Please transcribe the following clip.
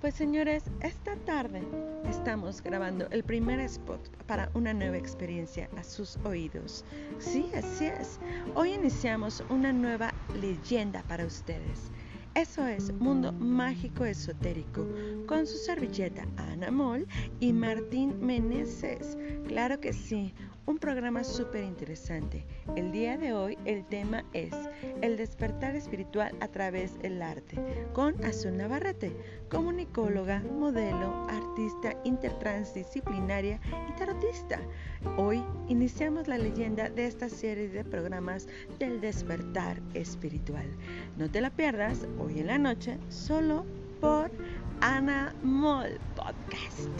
Pues señores, esta tarde estamos grabando el primer spot para una nueva experiencia a sus oídos. Sí, así es. Hoy iniciamos una nueva leyenda para ustedes. Eso es Mundo Mágico Esotérico con su servilleta Ana Moll y Martín Meneses. Claro que sí, un programa súper interesante. El día de hoy el tema es el despertar espiritual a través del arte con Azul Navarrete, comunicóloga, modelo, artista intertransdisciplinaria y tarotista. Hoy iniciamos la leyenda de esta serie de programas del despertar espiritual. No te la pierdas hoy en la noche solo por Ana Moll Podcast.